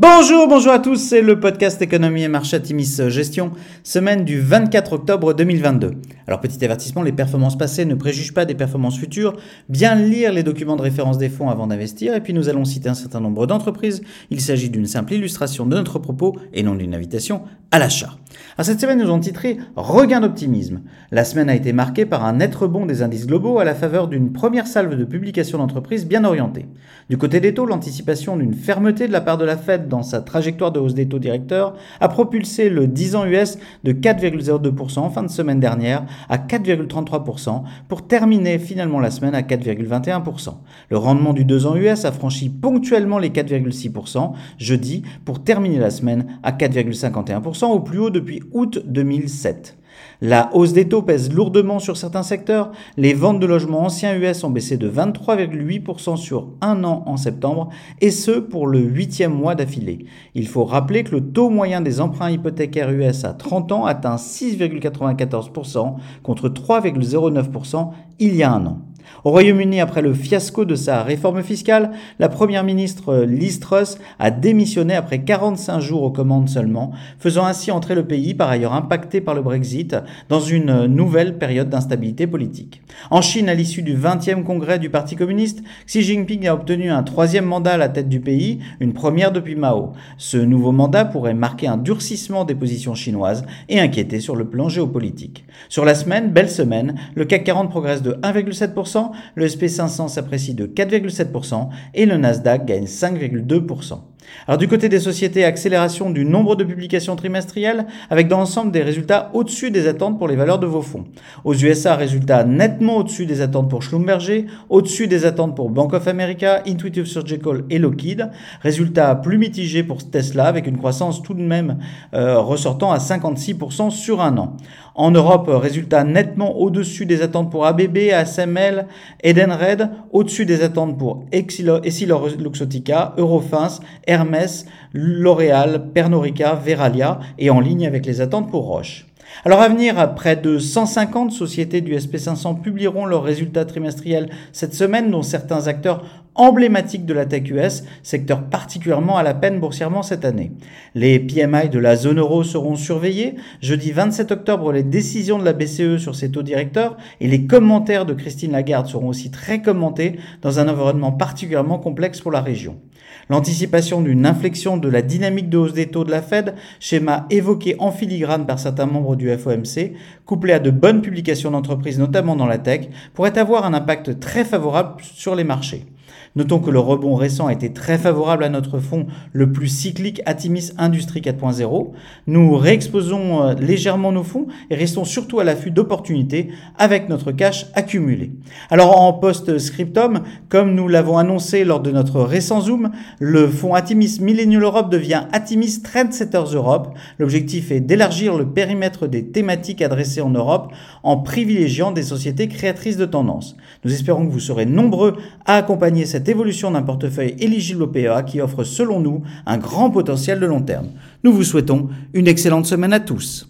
Bonjour, bonjour à tous, c'est le podcast Économie et Marché Timis Gestion, semaine du 24 octobre 2022. Alors petit avertissement, les performances passées ne préjugent pas des performances futures, bien lire les documents de référence des fonds avant d'investir, et puis nous allons citer un certain nombre d'entreprises, il s'agit d'une simple illustration de notre propos et non d'une invitation à l'achat. Alors cette semaine nous avons titré Regain d'optimisme. La semaine a été marquée par un net rebond des indices globaux à la faveur d'une première salve de publications d'entreprises bien orientées. Du côté des taux, l'anticipation d'une fermeté de la part de la Fed dans sa trajectoire de hausse des taux directeurs, a propulsé le 10 ans US de 4,02% en fin de semaine dernière à 4,33% pour terminer finalement la semaine à 4,21%. Le rendement du 2 ans US a franchi ponctuellement les 4,6% jeudi pour terminer la semaine à 4,51% au plus haut depuis août 2007. La hausse des taux pèse lourdement sur certains secteurs. Les ventes de logements anciens US ont baissé de 23,8% sur un an en septembre, et ce pour le huitième mois d'affilée. Il faut rappeler que le taux moyen des emprunts hypothécaires US à 30 ans atteint 6,94% contre 3,09% il y a un an. Au Royaume-Uni, après le fiasco de sa réforme fiscale, la première ministre Liz Truss a démissionné après 45 jours aux commandes seulement, faisant ainsi entrer le pays, par ailleurs impacté par le Brexit, dans une nouvelle période d'instabilité politique. En Chine, à l'issue du 20e congrès du Parti communiste, Xi Jinping a obtenu un troisième mandat à la tête du pays, une première depuis Mao. Ce nouveau mandat pourrait marquer un durcissement des positions chinoises et inquiéter sur le plan géopolitique. Sur la semaine, belle semaine, le CAC 40 progresse de 1,7%, le SP500 s'apprécie de 4,7% et le Nasdaq gagne 5,2%. Alors du côté des sociétés, accélération du nombre de publications trimestrielles avec dans l'ensemble des résultats au-dessus des attentes pour les valeurs de vos fonds. Aux USA, résultats nettement au-dessus des attentes pour Schlumberger, au-dessus des attentes pour Bank of America, Intuitive Surgical et Lockheed. Résultats plus mitigés pour Tesla avec une croissance tout de même euh, ressortant à 56% sur un an. En Europe, résultats nettement au-dessus des attentes pour ABB, ASML, Edenred, au-dessus des attentes pour Essilor-Luxottica, Eurofins, Hermès, L'Oréal, Pernod Ricard, Veralia et en ligne avec les attentes pour Roche. Alors à venir, près de 150 sociétés du SP500 publieront leurs résultats trimestriels cette semaine, dont certains acteurs emblématiques de la tech US, secteur particulièrement à la peine boursièrement cette année. Les PMI de la zone euro seront surveillés. Jeudi 27 octobre, les décisions de la BCE sur ses taux directeurs et les commentaires de Christine Lagarde seront aussi très commentés dans un environnement particulièrement complexe pour la région. L'anticipation d'une inflexion de la dynamique de hausse des taux de la Fed, schéma évoqué en filigrane par certains membres du FOMC, couplé à de bonnes publications d'entreprises, notamment dans la tech, pourrait avoir un impact très favorable sur les marchés. Notons que le rebond récent a été très favorable à notre fonds le plus cyclique Atimis Industrie 4.0. Nous réexposons euh, légèrement nos fonds et restons surtout à l'affût d'opportunités avec notre cash accumulé. Alors en post-scriptum, comme nous l'avons annoncé lors de notre récent Zoom, le fonds Atimis Millennial Europe devient Atimis Trendsetters Europe. L'objectif est d'élargir le périmètre des thématiques adressées en Europe en privilégiant des sociétés créatrices de tendances. Nous espérons que vous serez nombreux à accompagner cette évolution d'un portefeuille éligible au PEA qui offre selon nous un grand potentiel de long terme. Nous vous souhaitons une excellente semaine à tous.